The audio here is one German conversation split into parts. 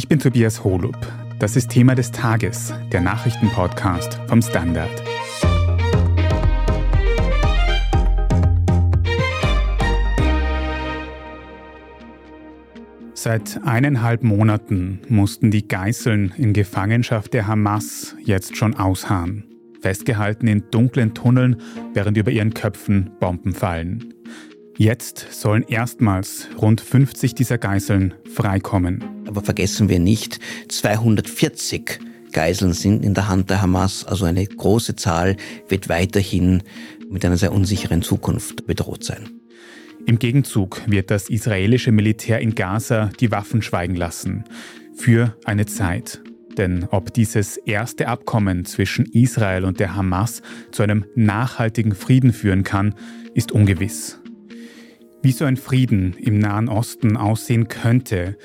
Ich bin Tobias Holub. Das ist Thema des Tages, der Nachrichtenpodcast vom Standard. Seit eineinhalb Monaten mussten die Geißeln in Gefangenschaft der Hamas jetzt schon ausharren. Festgehalten in dunklen Tunneln, während über ihren Köpfen Bomben fallen. Jetzt sollen erstmals rund 50 dieser Geiseln freikommen. Aber vergessen wir nicht, 240 Geiseln sind in der Hand der Hamas, also eine große Zahl wird weiterhin mit einer sehr unsicheren Zukunft bedroht sein. Im Gegenzug wird das israelische Militär in Gaza die Waffen schweigen lassen. Für eine Zeit. Denn ob dieses erste Abkommen zwischen Israel und der Hamas zu einem nachhaltigen Frieden führen kann, ist ungewiss. Wie so ein Frieden im Nahen Osten aussehen könnte,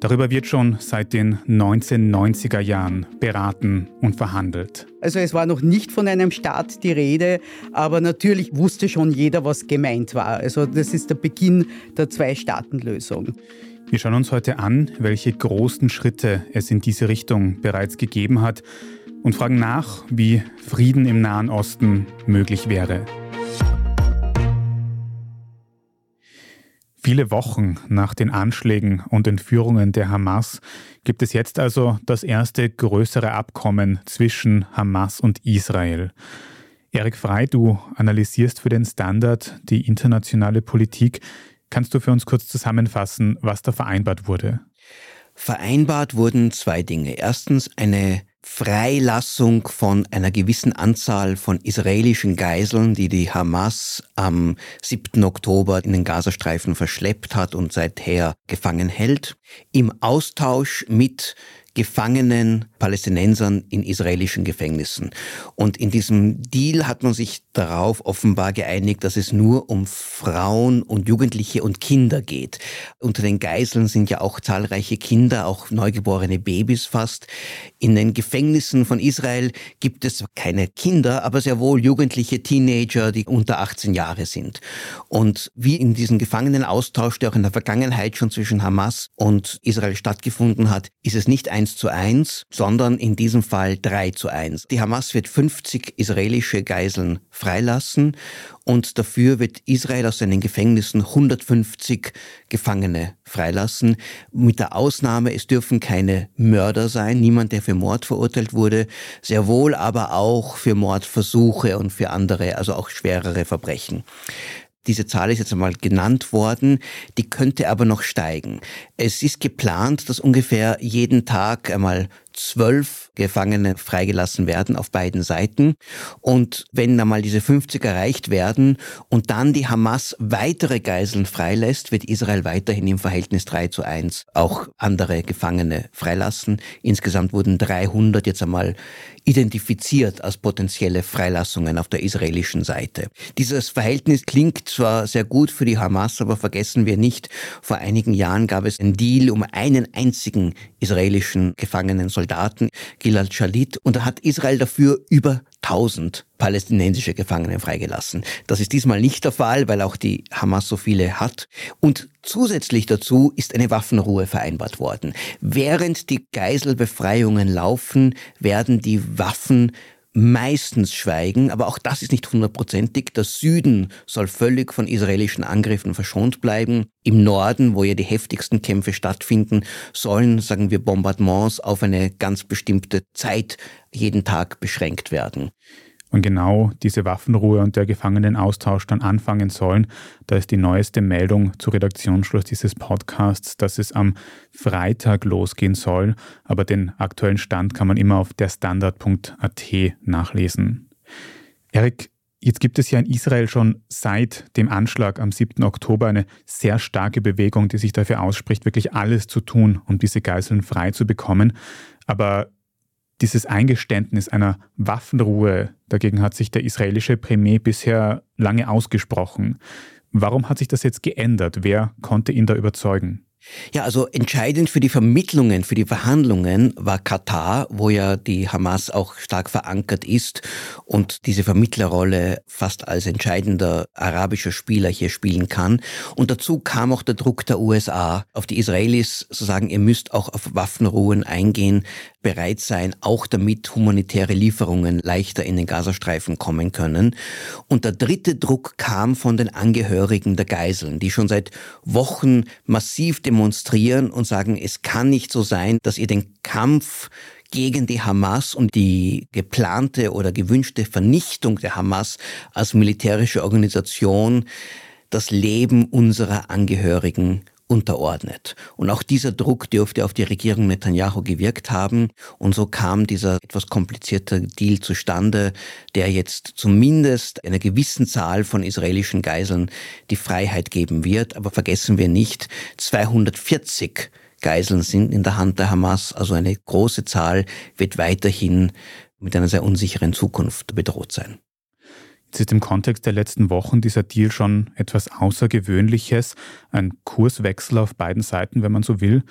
darüber wird schon seit den 1990er Jahren beraten und verhandelt. Also es war noch nicht von einem Staat die Rede, aber natürlich wusste schon jeder, was gemeint war. Also das ist der Beginn der Zwei-Staaten-Lösung. Wir schauen uns heute an, welche großen Schritte es in diese Richtung bereits gegeben hat und fragen nach, wie Frieden im Nahen Osten möglich wäre. Viele Wochen nach den Anschlägen und Entführungen der Hamas gibt es jetzt also das erste größere Abkommen zwischen Hamas und Israel. Erik Frei, du analysierst für den Standard die internationale Politik. Kannst du für uns kurz zusammenfassen, was da vereinbart wurde? Vereinbart wurden zwei Dinge. Erstens eine Freilassung von einer gewissen Anzahl von israelischen Geiseln, die die Hamas am 7. Oktober in den Gazastreifen verschleppt hat und seither gefangen hält, im Austausch mit Gefangenen Palästinensern in israelischen Gefängnissen. Und in diesem Deal hat man sich darauf offenbar geeinigt, dass es nur um Frauen und Jugendliche und Kinder geht. Unter den Geiseln sind ja auch zahlreiche Kinder, auch neugeborene Babys fast. In den Gefängnissen von Israel gibt es keine Kinder, aber sehr wohl jugendliche Teenager, die unter 18 Jahre sind. Und wie in diesem Gefangenenaustausch, der auch in der Vergangenheit schon zwischen Hamas und Israel stattgefunden hat, ist es nicht eins zu eins, sondern in diesem Fall drei zu eins. Die Hamas wird 50 israelische Geiseln freilassen und dafür wird Israel aus seinen Gefängnissen 150 Gefangene freilassen. Mit der Ausnahme, es dürfen keine Mörder sein, niemand, der für Mord verurteilt wurde, sehr wohl aber auch für Mordversuche und für andere, also auch schwerere Verbrechen. Diese Zahl ist jetzt einmal genannt worden, die könnte aber noch steigen. Es ist geplant, dass ungefähr jeden Tag einmal zwölf Gefangene freigelassen werden auf beiden Seiten. Und wenn einmal diese 50 erreicht werden und dann die Hamas weitere Geiseln freilässt, wird Israel weiterhin im Verhältnis 3 zu 1 auch andere Gefangene freilassen. Insgesamt wurden 300 jetzt einmal identifiziert als potenzielle Freilassungen auf der israelischen Seite. Dieses Verhältnis klingt zwar sehr gut für die Hamas, aber vergessen wir nicht, vor einigen Jahren gab es einen Deal um einen einzigen israelischen Gefangenen Soldaten, Gilad Shalit, und da hat Israel dafür über 1000 palästinensische Gefangene freigelassen. Das ist diesmal nicht der Fall, weil auch die Hamas so viele hat. Und zusätzlich dazu ist eine Waffenruhe vereinbart worden. Während die Geiselbefreiungen laufen, werden die Waffen meistens schweigen, aber auch das ist nicht hundertprozentig. Der Süden soll völlig von israelischen Angriffen verschont bleiben. Im Norden, wo ja die heftigsten Kämpfe stattfinden, sollen, sagen wir, Bombardements auf eine ganz bestimmte Zeit jeden Tag beschränkt werden und genau diese Waffenruhe und der Gefangenenaustausch dann anfangen sollen. Da ist die neueste Meldung zu Redaktionsschluss dieses Podcasts, dass es am Freitag losgehen soll, aber den aktuellen Stand kann man immer auf derstandard.at nachlesen. Erik, Jetzt gibt es ja in Israel schon seit dem Anschlag am 7. Oktober eine sehr starke Bewegung, die sich dafür ausspricht, wirklich alles zu tun, um diese Geiseln frei zu bekommen. Aber dieses Eingeständnis einer Waffenruhe, dagegen hat sich der israelische Premier bisher lange ausgesprochen. Warum hat sich das jetzt geändert? Wer konnte ihn da überzeugen? Ja, also entscheidend für die Vermittlungen, für die Verhandlungen war Katar, wo ja die Hamas auch stark verankert ist und diese Vermittlerrolle fast als entscheidender arabischer Spieler hier spielen kann. Und dazu kam auch der Druck der USA auf die Israelis zu sagen, ihr müsst auch auf Waffenruhen eingehen, bereit sein, auch damit humanitäre Lieferungen leichter in den Gazastreifen kommen können. Und der dritte Druck kam von den Angehörigen der Geiseln, die schon seit Wochen massiv demonstrieren und sagen, es kann nicht so sein, dass ihr den Kampf gegen die Hamas und die geplante oder gewünschte Vernichtung der Hamas als militärische Organisation das Leben unserer Angehörigen unterordnet. Und auch dieser Druck dürfte auf die Regierung Netanyahu gewirkt haben. Und so kam dieser etwas komplizierte Deal zustande, der jetzt zumindest einer gewissen Zahl von israelischen Geiseln die Freiheit geben wird. Aber vergessen wir nicht, 240 Geiseln sind in der Hand der Hamas. Also eine große Zahl wird weiterhin mit einer sehr unsicheren Zukunft bedroht sein. Jetzt ist im Kontext der letzten Wochen dieser Deal schon etwas Außergewöhnliches, ein Kurswechsel auf beiden Seiten, wenn man so will.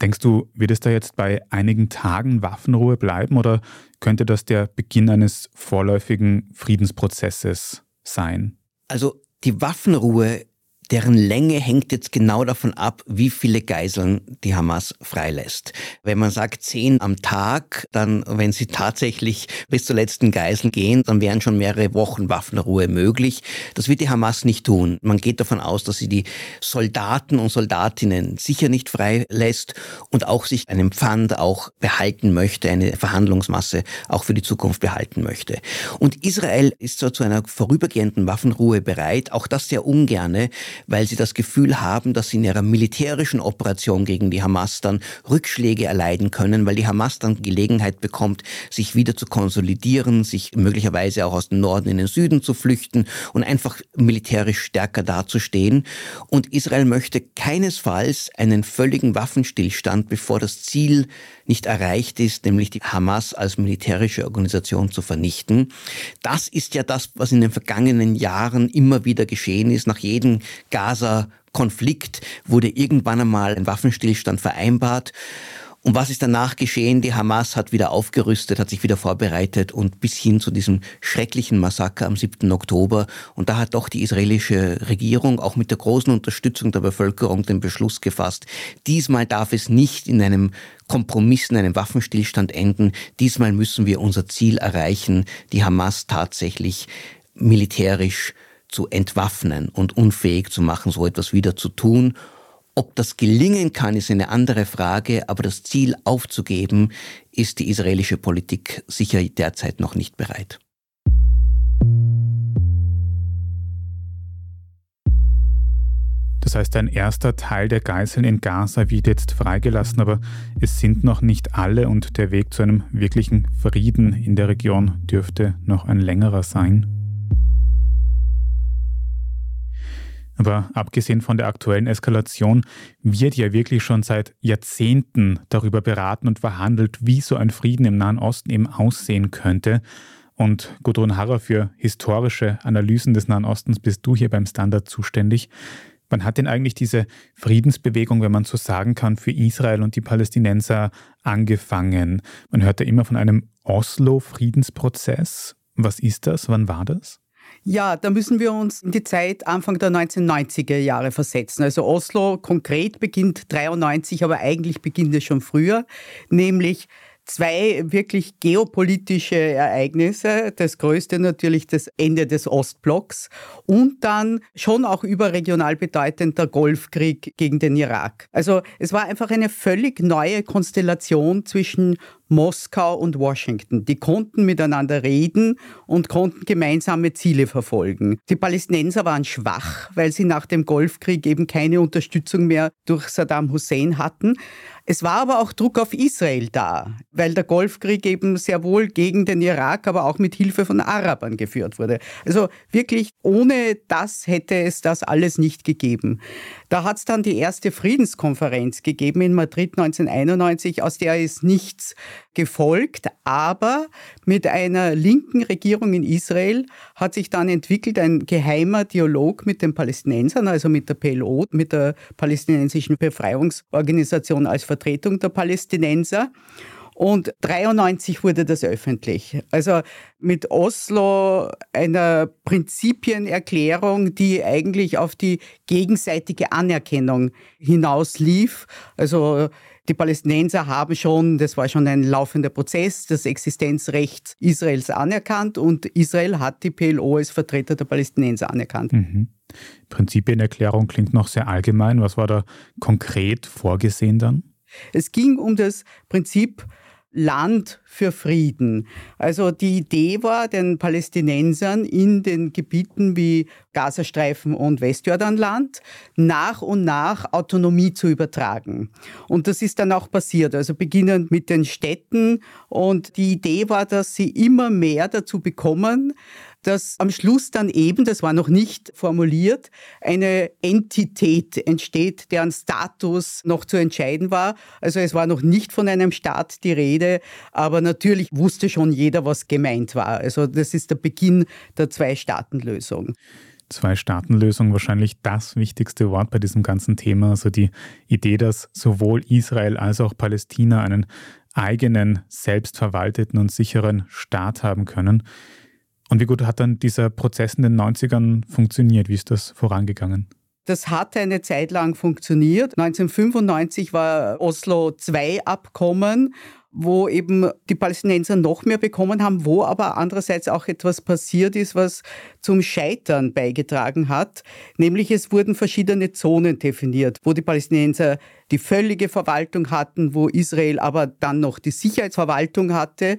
Denkst du, wird es da jetzt bei einigen Tagen Waffenruhe bleiben oder könnte das der Beginn eines vorläufigen Friedensprozesses sein? Also die Waffenruhe deren Länge hängt jetzt genau davon ab, wie viele Geiseln die Hamas freilässt. Wenn man sagt zehn am Tag, dann, wenn sie tatsächlich bis zur letzten Geisel gehen, dann wären schon mehrere Wochen Waffenruhe möglich. Das wird die Hamas nicht tun. Man geht davon aus, dass sie die Soldaten und Soldatinnen sicher nicht freilässt und auch sich einen Pfand auch behalten möchte, eine Verhandlungsmasse auch für die Zukunft behalten möchte. Und Israel ist zwar zu einer vorübergehenden Waffenruhe bereit, auch das sehr ungerne, weil sie das Gefühl haben, dass sie in ihrer militärischen Operation gegen die Hamas dann Rückschläge erleiden können, weil die Hamas dann Gelegenheit bekommt, sich wieder zu konsolidieren, sich möglicherweise auch aus dem Norden in den Süden zu flüchten und einfach militärisch stärker dazustehen. Und Israel möchte keinesfalls einen völligen Waffenstillstand, bevor das Ziel nicht erreicht ist, nämlich die Hamas als militärische Organisation zu vernichten. Das ist ja das, was in den vergangenen Jahren immer wieder geschehen ist. Nach jedem Gaza-Konflikt wurde irgendwann einmal ein Waffenstillstand vereinbart. Und was ist danach geschehen? Die Hamas hat wieder aufgerüstet, hat sich wieder vorbereitet und bis hin zu diesem schrecklichen Massaker am 7. Oktober. Und da hat doch die israelische Regierung auch mit der großen Unterstützung der Bevölkerung den Beschluss gefasst, diesmal darf es nicht in einem Kompromiss, in einem Waffenstillstand enden. Diesmal müssen wir unser Ziel erreichen, die Hamas tatsächlich militärisch zu entwaffnen und unfähig zu machen, so etwas wieder zu tun. Ob das gelingen kann, ist eine andere Frage, aber das Ziel aufzugeben, ist die israelische Politik sicher derzeit noch nicht bereit. Das heißt, ein erster Teil der Geiseln in Gaza wird jetzt freigelassen, aber es sind noch nicht alle und der Weg zu einem wirklichen Frieden in der Region dürfte noch ein längerer sein. Aber abgesehen von der aktuellen Eskalation wird ja wirklich schon seit Jahrzehnten darüber beraten und verhandelt, wie so ein Frieden im Nahen Osten eben aussehen könnte. Und Gudrun Harrer für historische Analysen des Nahen Ostens bist du hier beim Standard zuständig. Wann hat denn eigentlich diese Friedensbewegung, wenn man so sagen kann, für Israel und die Palästinenser angefangen? Man hört ja immer von einem Oslo-Friedensprozess. Was ist das? Wann war das? Ja, da müssen wir uns in die Zeit Anfang der 1990er Jahre versetzen. Also Oslo konkret beginnt 93, aber eigentlich beginnt es schon früher, nämlich zwei wirklich geopolitische Ereignisse. Das größte natürlich das Ende des Ostblocks und dann schon auch überregional bedeutend der Golfkrieg gegen den Irak. Also es war einfach eine völlig neue Konstellation zwischen Moskau und Washington. Die konnten miteinander reden und konnten gemeinsame Ziele verfolgen. Die Palästinenser waren schwach, weil sie nach dem Golfkrieg eben keine Unterstützung mehr durch Saddam Hussein hatten. Es war aber auch Druck auf Israel da, weil der Golfkrieg eben sehr wohl gegen den Irak, aber auch mit Hilfe von Arabern geführt wurde. Also wirklich ohne das hätte es das alles nicht gegeben. Da hat es dann die erste Friedenskonferenz gegeben in Madrid 1991, aus der ist nichts gefolgt, aber mit einer linken Regierung in Israel hat sich dann entwickelt ein geheimer Dialog mit den Palästinensern, also mit der PLO, mit der palästinensischen Befreiungsorganisation als Vertretung der Palästinenser. Und 93 wurde das öffentlich. Also mit Oslo einer Prinzipienerklärung, die eigentlich auf die gegenseitige Anerkennung hinauslief. Also die Palästinenser haben schon, das war schon ein laufender Prozess, das Existenzrecht Israels anerkannt und Israel hat die PLO als Vertreter der Palästinenser anerkannt. Mhm. Prinzipienerklärung klingt noch sehr allgemein. Was war da konkret vorgesehen dann? Es ging um das Prinzip Land für Frieden. Also die Idee war, den Palästinensern in den Gebieten wie Gazastreifen und Westjordanland nach und nach Autonomie zu übertragen. Und das ist dann auch passiert, also beginnend mit den Städten. Und die Idee war, dass sie immer mehr dazu bekommen, dass am Schluss dann eben, das war noch nicht formuliert, eine Entität entsteht, deren Status noch zu entscheiden war. Also es war noch nicht von einem Staat die Rede, aber natürlich wusste schon jeder, was gemeint war. Also das ist der Beginn der Zwei-Staaten-Lösung. Zwei-Staaten-Lösung wahrscheinlich das wichtigste Wort bei diesem ganzen Thema. Also die Idee, dass sowohl Israel als auch Palästina einen eigenen, selbstverwalteten und sicheren Staat haben können. Und wie gut hat dann dieser Prozess in den 90ern funktioniert? Wie ist das vorangegangen? Das hat eine Zeit lang funktioniert. 1995 war Oslo II-Abkommen, wo eben die Palästinenser noch mehr bekommen haben, wo aber andererseits auch etwas passiert ist, was zum Scheitern beigetragen hat. Nämlich es wurden verschiedene Zonen definiert, wo die Palästinenser die völlige Verwaltung hatten, wo Israel aber dann noch die Sicherheitsverwaltung hatte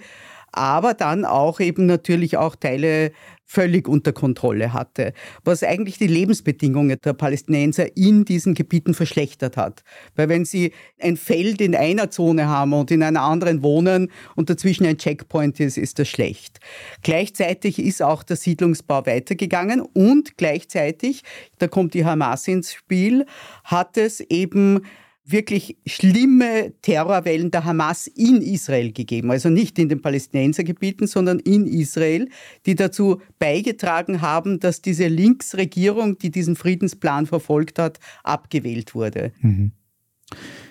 aber dann auch eben natürlich auch Teile völlig unter Kontrolle hatte, was eigentlich die Lebensbedingungen der Palästinenser in diesen Gebieten verschlechtert hat. Weil wenn sie ein Feld in einer Zone haben und in einer anderen wohnen und dazwischen ein Checkpoint ist, ist das schlecht. Gleichzeitig ist auch der Siedlungsbau weitergegangen und gleichzeitig, da kommt die Hamas ins Spiel, hat es eben wirklich schlimme Terrorwellen der Hamas in Israel gegeben. Also nicht in den Palästinensergebieten, sondern in Israel, die dazu beigetragen haben, dass diese Linksregierung, die diesen Friedensplan verfolgt hat, abgewählt wurde. Mhm.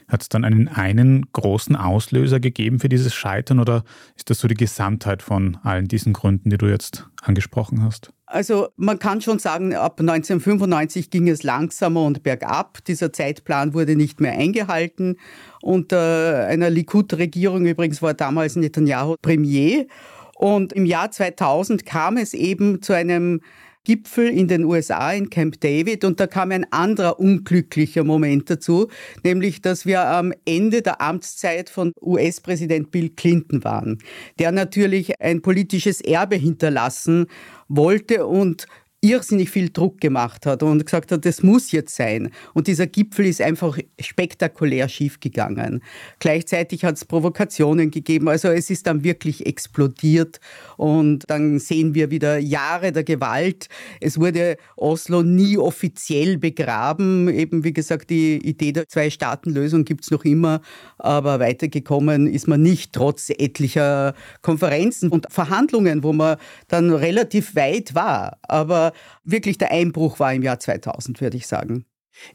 Hat es dann einen, einen großen Auslöser gegeben für dieses Scheitern oder ist das so die Gesamtheit von allen diesen Gründen, die du jetzt angesprochen hast? Also man kann schon sagen, ab 1995 ging es langsamer und bergab. Dieser Zeitplan wurde nicht mehr eingehalten. Unter einer Likud-Regierung übrigens war damals Netanyahu Premier. Und im Jahr 2000 kam es eben zu einem Gipfel in den USA in Camp David. Und da kam ein anderer unglücklicher Moment dazu, nämlich dass wir am Ende der Amtszeit von US-Präsident Bill Clinton waren, der natürlich ein politisches Erbe hinterlassen wollte und irrsinnig viel Druck gemacht hat und gesagt hat, das muss jetzt sein. Und dieser Gipfel ist einfach spektakulär schiefgegangen. Gleichzeitig hat es Provokationen gegeben. Also es ist dann wirklich explodiert und dann sehen wir wieder Jahre der Gewalt. Es wurde Oslo nie offiziell begraben. Eben wie gesagt, die Idee der Zwei-Staaten-Lösung gibt es noch immer, aber weitergekommen ist man nicht, trotz etlicher Konferenzen und Verhandlungen, wo man dann relativ weit war. Aber wirklich der Einbruch war im Jahr 2000, würde ich sagen.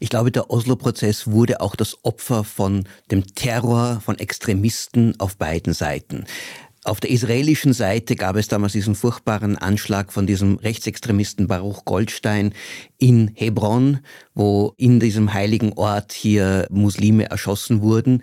Ich glaube, der Oslo-Prozess wurde auch das Opfer von dem Terror von Extremisten auf beiden Seiten. Auf der israelischen Seite gab es damals diesen furchtbaren Anschlag von diesem Rechtsextremisten Baruch Goldstein in Hebron, wo in diesem heiligen Ort hier Muslime erschossen wurden.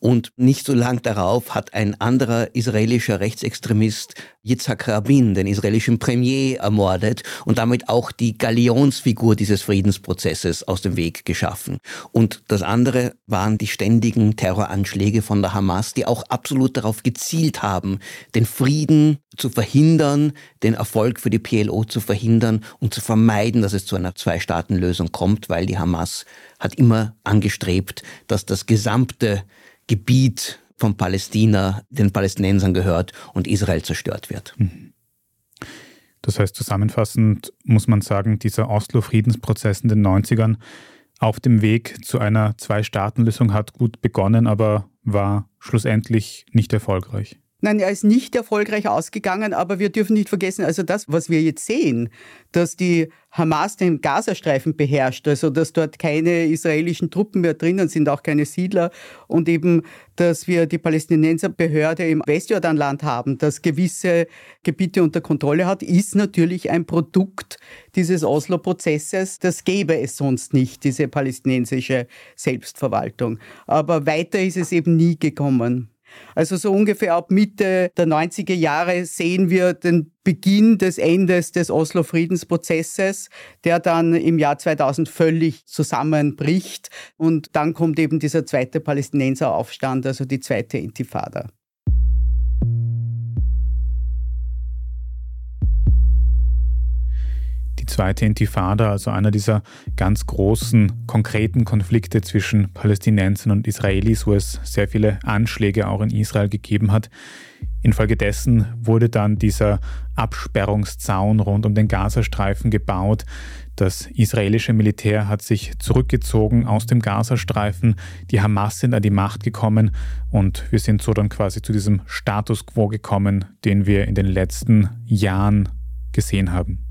Und nicht so lang darauf hat ein anderer israelischer Rechtsextremist Yitzhak Rabin, den israelischen Premier, ermordet und damit auch die Galionsfigur dieses Friedensprozesses aus dem Weg geschaffen. Und das andere waren die ständigen Terroranschläge von der Hamas, die auch absolut darauf gezielt haben, den Frieden zu verhindern, den Erfolg für die PLO zu verhindern und zu vermeiden, dass es zu einer Zwei-Staaten-Lösung kommt, weil die Hamas hat immer angestrebt, dass das gesamte Gebiet von Palästina den Palästinensern gehört und Israel zerstört wird. Mhm. Das heißt, zusammenfassend muss man sagen, dieser Oslo-Friedensprozess in den 90ern auf dem Weg zu einer Zwei-Staaten-Lösung hat gut begonnen, aber war schlussendlich nicht erfolgreich. Nein, er ist nicht erfolgreich ausgegangen, aber wir dürfen nicht vergessen, also das, was wir jetzt sehen, dass die Hamas den Gazastreifen beherrscht, also dass dort keine israelischen Truppen mehr drinnen sind, auch keine Siedler und eben, dass wir die Palästinenserbehörde im Westjordanland haben, das gewisse Gebiete unter Kontrolle hat, ist natürlich ein Produkt dieses Oslo-Prozesses. Das gäbe es sonst nicht, diese palästinensische Selbstverwaltung. Aber weiter ist es eben nie gekommen. Also so ungefähr ab Mitte der 90er Jahre sehen wir den Beginn des Endes des Oslo-Friedensprozesses, der dann im Jahr 2000 völlig zusammenbricht. Und dann kommt eben dieser zweite Palästinenseraufstand, also die zweite Intifada. Zweite Intifada, also einer dieser ganz großen, konkreten Konflikte zwischen Palästinensern und Israelis, wo es sehr viele Anschläge auch in Israel gegeben hat. Infolgedessen wurde dann dieser Absperrungszaun rund um den Gazastreifen gebaut. Das israelische Militär hat sich zurückgezogen aus dem Gazastreifen. Die Hamas sind an die Macht gekommen und wir sind so dann quasi zu diesem Status quo gekommen, den wir in den letzten Jahren gesehen haben.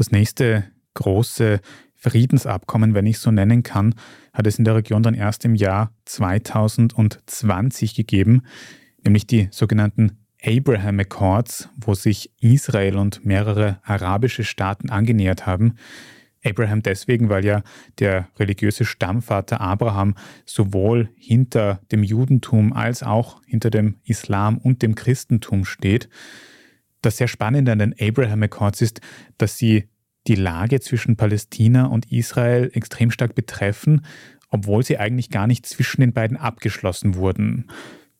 Das nächste große Friedensabkommen, wenn ich so nennen kann, hat es in der Region dann erst im Jahr 2020 gegeben, nämlich die sogenannten Abraham Accords, wo sich Israel und mehrere arabische Staaten angenähert haben. Abraham deswegen, weil ja der religiöse Stammvater Abraham sowohl hinter dem Judentum als auch hinter dem Islam und dem Christentum steht. Das sehr Spannende an den Abraham Accords ist, dass sie die Lage zwischen Palästina und Israel extrem stark betreffen, obwohl sie eigentlich gar nicht zwischen den beiden abgeschlossen wurden.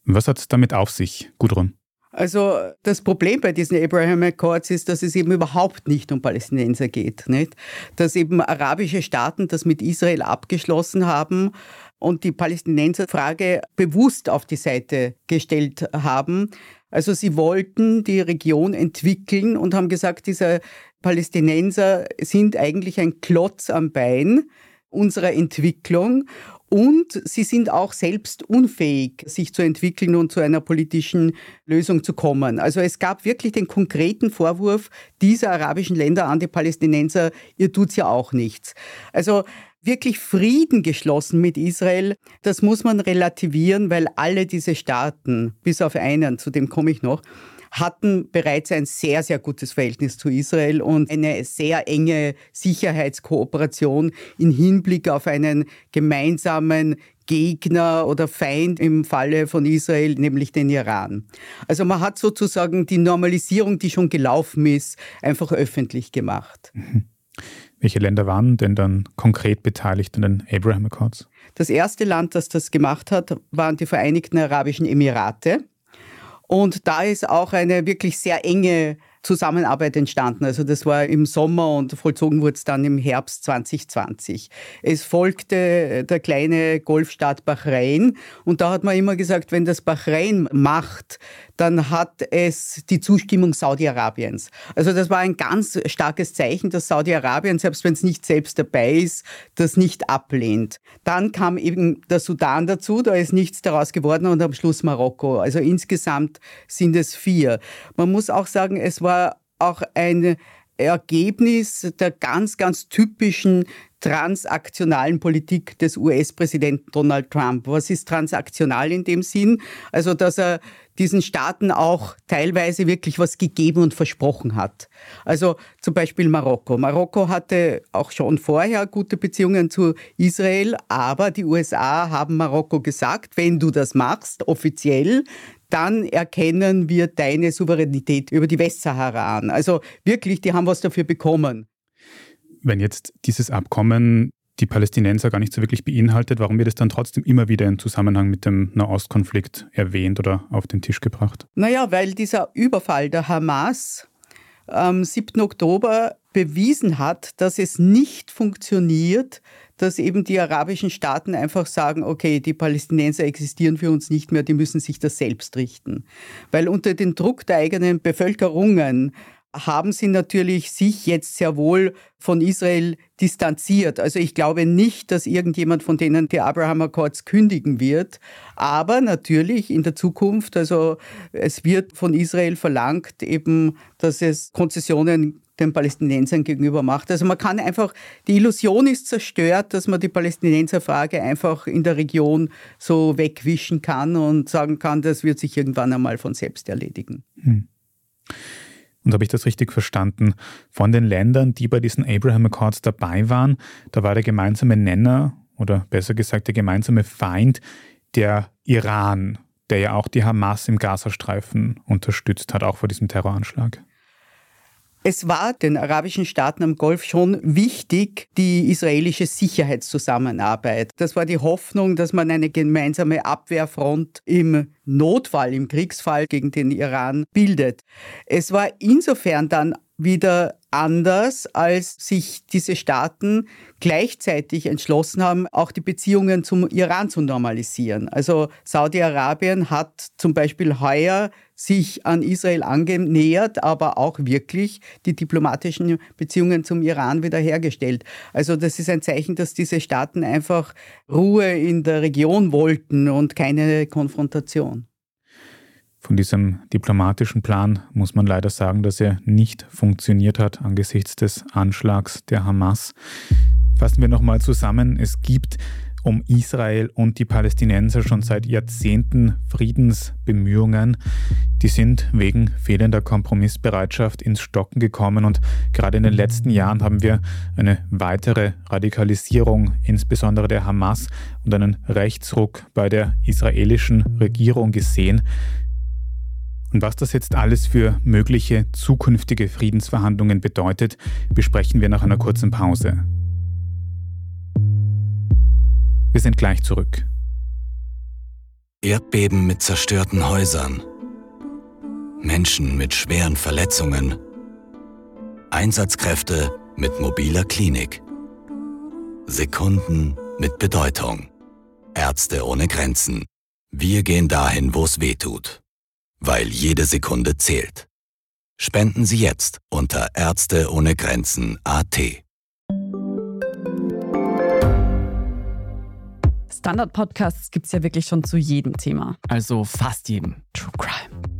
Was hat es damit auf sich, Gudrun? Also das Problem bei diesen Abraham Accords ist, dass es eben überhaupt nicht um Palästinenser geht. Nicht? Dass eben arabische Staaten das mit Israel abgeschlossen haben und die Palästinenserfrage bewusst auf die Seite gestellt haben. Also sie wollten die Region entwickeln und haben gesagt, diese Palästinenser sind eigentlich ein Klotz am Bein unserer Entwicklung und sie sind auch selbst unfähig, sich zu entwickeln und zu einer politischen Lösung zu kommen. Also es gab wirklich den konkreten Vorwurf dieser arabischen Länder an die Palästinenser, ihr tut's ja auch nichts. Also wirklich Frieden geschlossen mit Israel, das muss man relativieren, weil alle diese Staaten, bis auf einen, zu dem komme ich noch, hatten bereits ein sehr, sehr gutes Verhältnis zu Israel und eine sehr enge Sicherheitskooperation im Hinblick auf einen gemeinsamen Gegner oder Feind im Falle von Israel, nämlich den Iran. Also man hat sozusagen die Normalisierung, die schon gelaufen ist, einfach öffentlich gemacht. Welche Länder waren denn dann konkret beteiligt an den Abraham Accords? Das erste Land, das das gemacht hat, waren die Vereinigten Arabischen Emirate. Und da ist auch eine wirklich sehr enge Zusammenarbeit entstanden. Also das war im Sommer und vollzogen wurde es dann im Herbst 2020. Es folgte der kleine Golfstaat Bahrain und da hat man immer gesagt, wenn das Bahrain macht, dann hat es die Zustimmung Saudi-Arabiens. Also das war ein ganz starkes Zeichen, dass Saudi-Arabien, selbst wenn es nicht selbst dabei ist, das nicht ablehnt. Dann kam eben der Sudan dazu, da ist nichts daraus geworden und am Schluss Marokko. Also insgesamt sind es vier. Man muss auch sagen, es war auch ein Ergebnis der ganz, ganz typischen transaktionalen Politik des US-Präsidenten Donald Trump. Was ist transaktional in dem Sinn? Also, dass er diesen Staaten auch teilweise wirklich was gegeben und versprochen hat. Also zum Beispiel Marokko. Marokko hatte auch schon vorher gute Beziehungen zu Israel, aber die USA haben Marokko gesagt, wenn du das machst, offiziell, dann erkennen wir deine Souveränität über die Westsahara an. Also wirklich, die haben was dafür bekommen. Wenn jetzt dieses Abkommen die Palästinenser gar nicht so wirklich beinhaltet, warum wird es dann trotzdem immer wieder in Zusammenhang mit dem Nahostkonflikt erwähnt oder auf den Tisch gebracht? Naja, weil dieser Überfall der Hamas am 7. Oktober bewiesen hat, dass es nicht funktioniert, dass eben die arabischen Staaten einfach sagen, okay, die Palästinenser existieren für uns nicht mehr, die müssen sich das selbst richten. Weil unter dem Druck der eigenen Bevölkerungen haben sie natürlich sich jetzt sehr wohl von Israel distanziert. Also ich glaube nicht, dass irgendjemand von denen die Abraham Accords kündigen wird. Aber natürlich in der Zukunft, also es wird von Israel verlangt eben, dass es Konzessionen den Palästinensern gegenüber macht. Also man kann einfach, die Illusion ist zerstört, dass man die Palästinenserfrage einfach in der Region so wegwischen kann und sagen kann, das wird sich irgendwann einmal von selbst erledigen. Hm. Und habe ich das richtig verstanden? Von den Ländern, die bei diesen Abraham Accords dabei waren, da war der gemeinsame Nenner oder besser gesagt der gemeinsame Feind der Iran, der ja auch die Hamas im Gazastreifen unterstützt hat, auch vor diesem Terroranschlag. Es war den arabischen Staaten am Golf schon wichtig, die israelische Sicherheitszusammenarbeit. Das war die Hoffnung, dass man eine gemeinsame Abwehrfront im Notfall, im Kriegsfall gegen den Iran bildet. Es war insofern dann wieder anders, als sich diese Staaten gleichzeitig entschlossen haben, auch die Beziehungen zum Iran zu normalisieren. Also Saudi-Arabien hat zum Beispiel heuer sich an Israel angenähert, aber auch wirklich die diplomatischen Beziehungen zum Iran wiederhergestellt. Also das ist ein Zeichen, dass diese Staaten einfach Ruhe in der Region wollten und keine Konfrontation. Von diesem diplomatischen Plan muss man leider sagen, dass er nicht funktioniert hat angesichts des Anschlags der Hamas. Fassen wir nochmal zusammen. Es gibt um Israel und die Palästinenser schon seit Jahrzehnten Friedensbemühungen. Die sind wegen fehlender Kompromissbereitschaft ins Stocken gekommen und gerade in den letzten Jahren haben wir eine weitere Radikalisierung, insbesondere der Hamas und einen Rechtsruck bei der israelischen Regierung gesehen. Und was das jetzt alles für mögliche zukünftige Friedensverhandlungen bedeutet, besprechen wir nach einer kurzen Pause. Wir sind gleich zurück. Erdbeben mit zerstörten Häusern. Menschen mit schweren Verletzungen. Einsatzkräfte mit mobiler Klinik. Sekunden mit Bedeutung. Ärzte ohne Grenzen. Wir gehen dahin, wo es weh tut weil jede Sekunde zählt. Spenden Sie jetzt unter Ärzte ohne Grenzen AT. Standard-Podcasts gibt es ja wirklich schon zu jedem Thema. Also fast jedem. True Crime.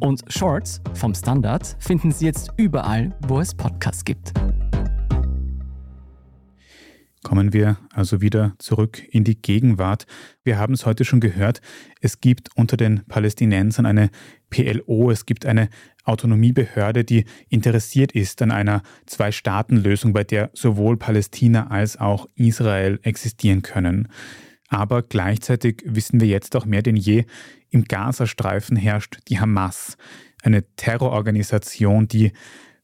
Und Shorts vom Standard finden Sie jetzt überall, wo es Podcasts gibt. Kommen wir also wieder zurück in die Gegenwart. Wir haben es heute schon gehört, es gibt unter den Palästinensern eine PLO, es gibt eine Autonomiebehörde, die interessiert ist an einer Zwei-Staaten-Lösung, bei der sowohl Palästina als auch Israel existieren können. Aber gleichzeitig wissen wir jetzt auch mehr denn je, im Gazastreifen herrscht die Hamas, eine Terrororganisation, die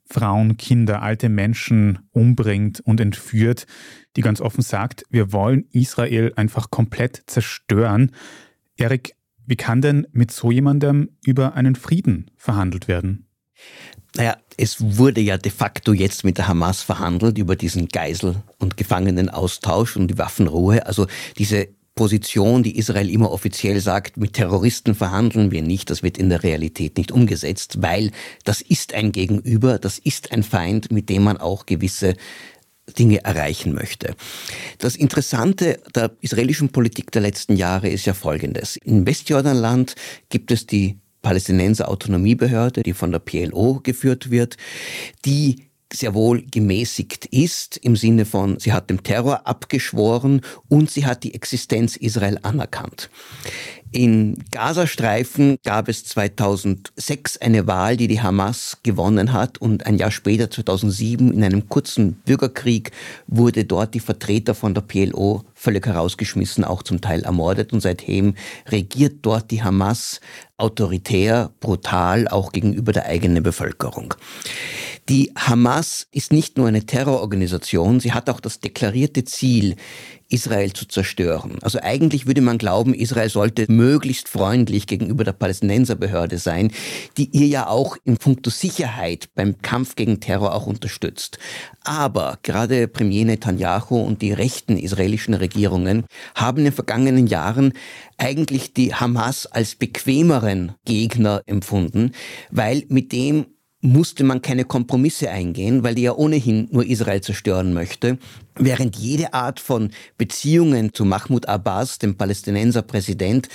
Frauen, Kinder, alte Menschen umbringt und entführt, die ganz offen sagt, wir wollen Israel einfach komplett zerstören. Erik, wie kann denn mit so jemandem über einen Frieden verhandelt werden? Naja, es wurde ja de facto jetzt mit der Hamas verhandelt über diesen Geisel- und Gefangenenaustausch und die Waffenruhe. Also diese Position, die Israel immer offiziell sagt, mit Terroristen verhandeln wir nicht, das wird in der Realität nicht umgesetzt, weil das ist ein Gegenüber, das ist ein Feind, mit dem man auch gewisse Dinge erreichen möchte. Das Interessante der israelischen Politik der letzten Jahre ist ja folgendes. Im Westjordanland gibt es die Palästinenser Autonomiebehörde, die von der PLO geführt wird, die sehr wohl gemäßigt ist, im Sinne von, sie hat dem Terror abgeschworen und sie hat die Existenz Israel anerkannt. In Gazastreifen gab es 2006 eine Wahl, die die Hamas gewonnen hat und ein Jahr später, 2007, in einem kurzen Bürgerkrieg wurde dort die Vertreter von der PLO völlig herausgeschmissen, auch zum Teil ermordet und seitdem regiert dort die Hamas autoritär, brutal, auch gegenüber der eigenen Bevölkerung. Die Hamas ist nicht nur eine Terrororganisation, sie hat auch das deklarierte Ziel, Israel zu zerstören. Also eigentlich würde man glauben, Israel sollte möglichst freundlich gegenüber der Palästinenserbehörde sein, die ihr ja auch in puncto Sicherheit beim Kampf gegen Terror auch unterstützt. Aber gerade Premier Netanyahu und die rechten israelischen Regierungen haben in den vergangenen Jahren eigentlich die Hamas als bequemeren Gegner empfunden, weil mit dem musste man keine Kompromisse eingehen, weil die ja ohnehin nur Israel zerstören möchte, während jede Art von Beziehungen zu Mahmoud Abbas, dem Palästinenser Präsident,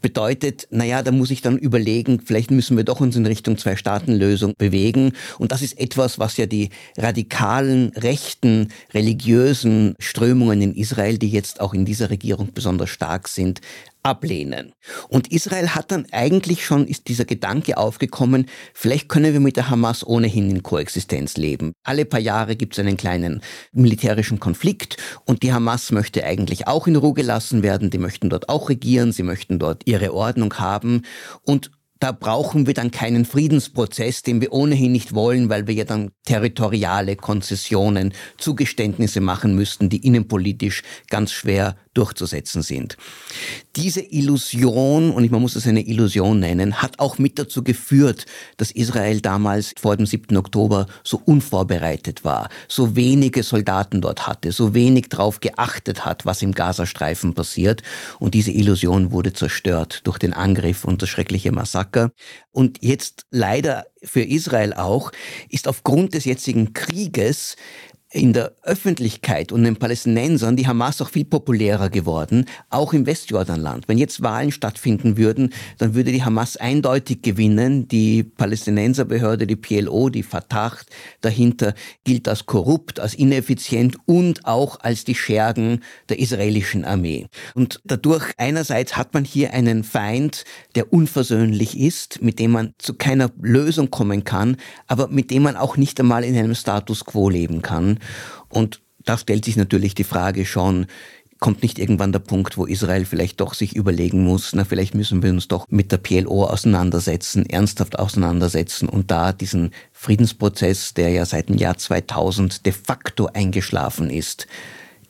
bedeutet, naja, da muss ich dann überlegen, vielleicht müssen wir doch uns in Richtung Zwei-Staaten-Lösung bewegen. Und das ist etwas, was ja die radikalen, rechten, religiösen Strömungen in Israel, die jetzt auch in dieser Regierung besonders stark sind, ablehnen. Und Israel hat dann eigentlich schon, ist dieser Gedanke aufgekommen, vielleicht können wir mit der Hamas ohnehin in Koexistenz leben. Alle paar Jahre gibt es einen kleinen militärischen Konflikt und die Hamas möchte eigentlich auch in Ruhe gelassen werden, die möchten dort auch regieren, sie möchten dort ihre Ordnung haben und da brauchen wir dann keinen Friedensprozess, den wir ohnehin nicht wollen, weil wir ja dann territoriale Konzessionen, Zugeständnisse machen müssten, die innenpolitisch ganz schwer durchzusetzen sind. Diese Illusion, und man muss es eine Illusion nennen, hat auch mit dazu geführt, dass Israel damals vor dem 7. Oktober so unvorbereitet war, so wenige Soldaten dort hatte, so wenig darauf geachtet hat, was im Gazastreifen passiert. Und diese Illusion wurde zerstört durch den Angriff und das schreckliche Massaker. Und jetzt leider für Israel auch, ist aufgrund des jetzigen Krieges in der Öffentlichkeit und den Palästinensern die Hamas auch viel populärer geworden, auch im Westjordanland. Wenn jetzt Wahlen stattfinden würden, dann würde die Hamas eindeutig gewinnen. Die Palästinenserbehörde, die PLO, die Fatah dahinter gilt als korrupt, als ineffizient und auch als die Schergen der israelischen Armee. Und dadurch einerseits hat man hier einen Feind, der unversöhnlich ist, mit dem man zu keiner Lösung kommen kann, aber mit dem man auch nicht einmal in einem Status quo leben kann. Und da stellt sich natürlich die Frage schon, kommt nicht irgendwann der Punkt, wo Israel vielleicht doch sich überlegen muss, na vielleicht müssen wir uns doch mit der PLO auseinandersetzen, ernsthaft auseinandersetzen und da diesen Friedensprozess, der ja seit dem Jahr 2000 de facto eingeschlafen ist,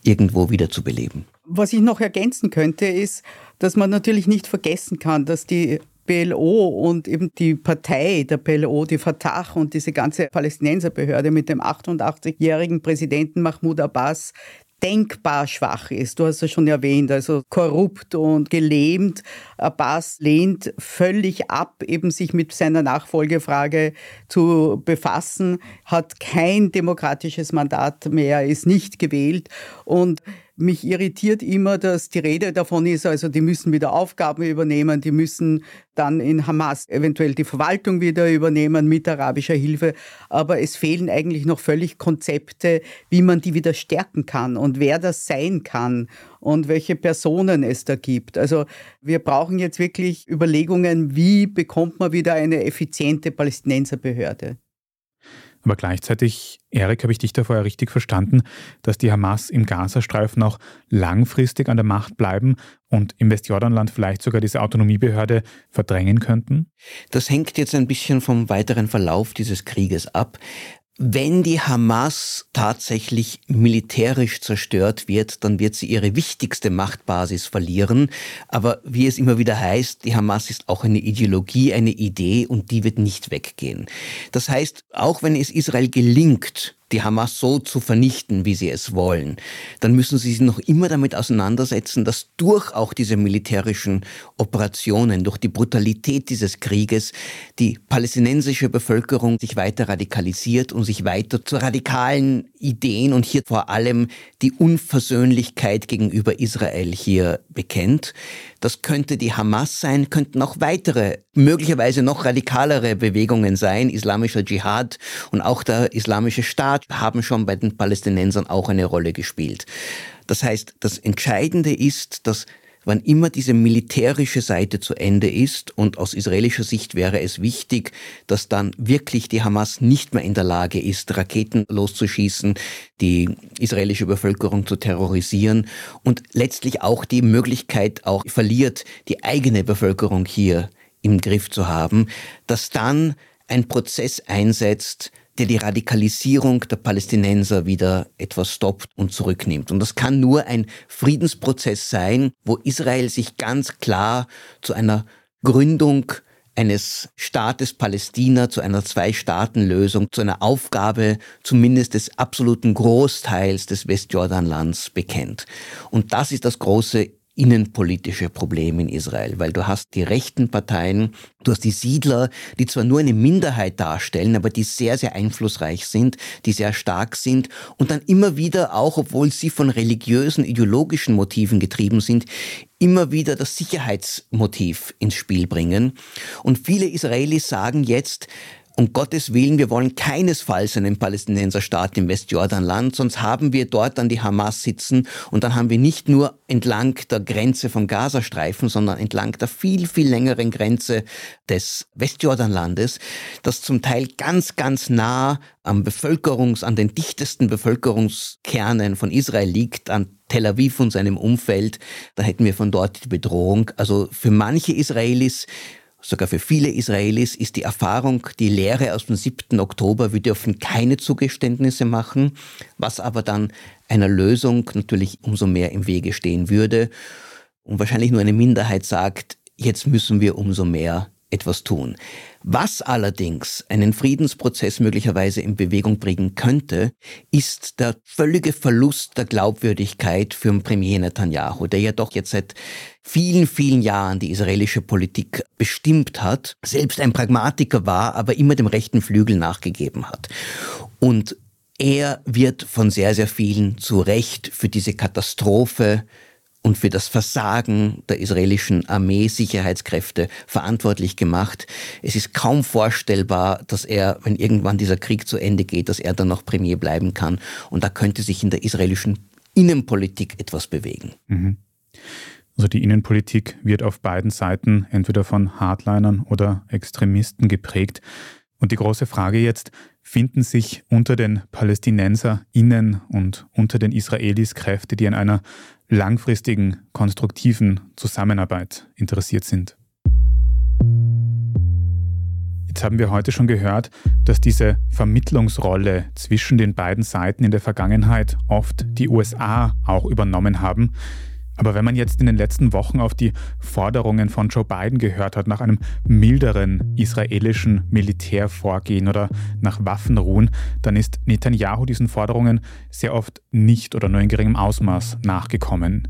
irgendwo wieder zu beleben. Was ich noch ergänzen könnte, ist, dass man natürlich nicht vergessen kann, dass die PLO und eben die Partei der PLO, die Fatah und diese ganze Palästinenserbehörde mit dem 88-jährigen Präsidenten Mahmoud Abbas denkbar schwach ist. Du hast es schon erwähnt, also korrupt und gelähmt. Abbas lehnt völlig ab, eben sich mit seiner Nachfolgefrage zu befassen, hat kein demokratisches Mandat mehr, ist nicht gewählt und mich irritiert immer, dass die Rede davon ist, also die müssen wieder Aufgaben übernehmen, die müssen dann in Hamas eventuell die Verwaltung wieder übernehmen mit arabischer Hilfe. Aber es fehlen eigentlich noch völlig Konzepte, wie man die wieder stärken kann und wer das sein kann und welche Personen es da gibt. Also wir brauchen jetzt wirklich Überlegungen, wie bekommt man wieder eine effiziente Palästinenserbehörde. Aber gleichzeitig, Erik, habe ich dich da vorher richtig verstanden, dass die Hamas im Gazastreifen auch langfristig an der Macht bleiben und im Westjordanland vielleicht sogar diese Autonomiebehörde verdrängen könnten? Das hängt jetzt ein bisschen vom weiteren Verlauf dieses Krieges ab. Wenn die Hamas tatsächlich militärisch zerstört wird, dann wird sie ihre wichtigste Machtbasis verlieren. Aber wie es immer wieder heißt, die Hamas ist auch eine Ideologie, eine Idee und die wird nicht weggehen. Das heißt, auch wenn es Israel gelingt, die Hamas so zu vernichten, wie sie es wollen, dann müssen sie sich noch immer damit auseinandersetzen, dass durch auch diese militärischen Operationen, durch die Brutalität dieses Krieges, die palästinensische Bevölkerung sich weiter radikalisiert und sich weiter zu radikalen Ideen und hier vor allem die Unversöhnlichkeit gegenüber Israel hier bekennt. Das könnte die Hamas sein, könnten auch weitere, möglicherweise noch radikalere Bewegungen sein, islamischer Dschihad und auch der islamische Staat haben schon bei den Palästinensern auch eine Rolle gespielt. Das heißt, das Entscheidende ist, dass wann immer diese militärische Seite zu Ende ist und aus israelischer Sicht wäre es wichtig, dass dann wirklich die Hamas nicht mehr in der Lage ist, Raketen loszuschießen, die israelische Bevölkerung zu terrorisieren und letztlich auch die Möglichkeit auch verliert, die eigene Bevölkerung hier im Griff zu haben, dass dann ein Prozess einsetzt, der die Radikalisierung der Palästinenser wieder etwas stoppt und zurücknimmt. Und das kann nur ein Friedensprozess sein, wo Israel sich ganz klar zu einer Gründung eines Staates Palästina zu einer Zwei-Staaten-Lösung, zu einer Aufgabe zumindest des absoluten Großteils des Westjordanlands bekennt. Und das ist das große innenpolitische Problem in Israel, weil du hast die rechten Parteien, du hast die Siedler, die zwar nur eine Minderheit darstellen, aber die sehr, sehr einflussreich sind, die sehr stark sind und dann immer wieder auch, obwohl sie von religiösen, ideologischen Motiven getrieben sind, immer wieder das Sicherheitsmotiv ins Spiel bringen. Und viele Israelis sagen jetzt, um Gottes Willen, wir wollen keinesfalls einen Palästinenserstaat im Westjordanland, sonst haben wir dort dann die Hamas sitzen und dann haben wir nicht nur entlang der Grenze vom Gazastreifen, sondern entlang der viel, viel längeren Grenze des Westjordanlandes, das zum Teil ganz, ganz nah am Bevölkerungs, an den dichtesten Bevölkerungskernen von Israel liegt, an Tel Aviv und seinem Umfeld. Da hätten wir von dort die Bedrohung. Also für manche Israelis Sogar für viele Israelis ist die Erfahrung, die Lehre aus dem 7. Oktober, wir dürfen keine Zugeständnisse machen, was aber dann einer Lösung natürlich umso mehr im Wege stehen würde. Und wahrscheinlich nur eine Minderheit sagt, jetzt müssen wir umso mehr etwas tun. Was allerdings einen Friedensprozess möglicherweise in Bewegung bringen könnte, ist der völlige Verlust der Glaubwürdigkeit für den Premier Netanyahu, der ja doch jetzt seit vielen, vielen Jahren die israelische Politik bestimmt hat, selbst ein Pragmatiker war, aber immer dem rechten Flügel nachgegeben hat. Und er wird von sehr, sehr vielen zu Recht für diese Katastrophe und für das Versagen der israelischen Armee Sicherheitskräfte verantwortlich gemacht. Es ist kaum vorstellbar, dass er, wenn irgendwann dieser Krieg zu Ende geht, dass er dann noch Premier bleiben kann. Und da könnte sich in der israelischen Innenpolitik etwas bewegen. Mhm. Also die Innenpolitik wird auf beiden Seiten entweder von Hardlinern oder Extremisten geprägt. Und die große Frage jetzt, finden sich unter den PalästinenserInnen und unter den Israelis Kräfte, die an einer langfristigen, konstruktiven Zusammenarbeit interessiert sind. Jetzt haben wir heute schon gehört, dass diese Vermittlungsrolle zwischen den beiden Seiten in der Vergangenheit oft die USA auch übernommen haben. Aber wenn man jetzt in den letzten Wochen auf die Forderungen von Joe Biden gehört hat, nach einem milderen israelischen Militärvorgehen oder nach Waffenruhen, dann ist Netanyahu diesen Forderungen sehr oft nicht oder nur in geringem Ausmaß nachgekommen.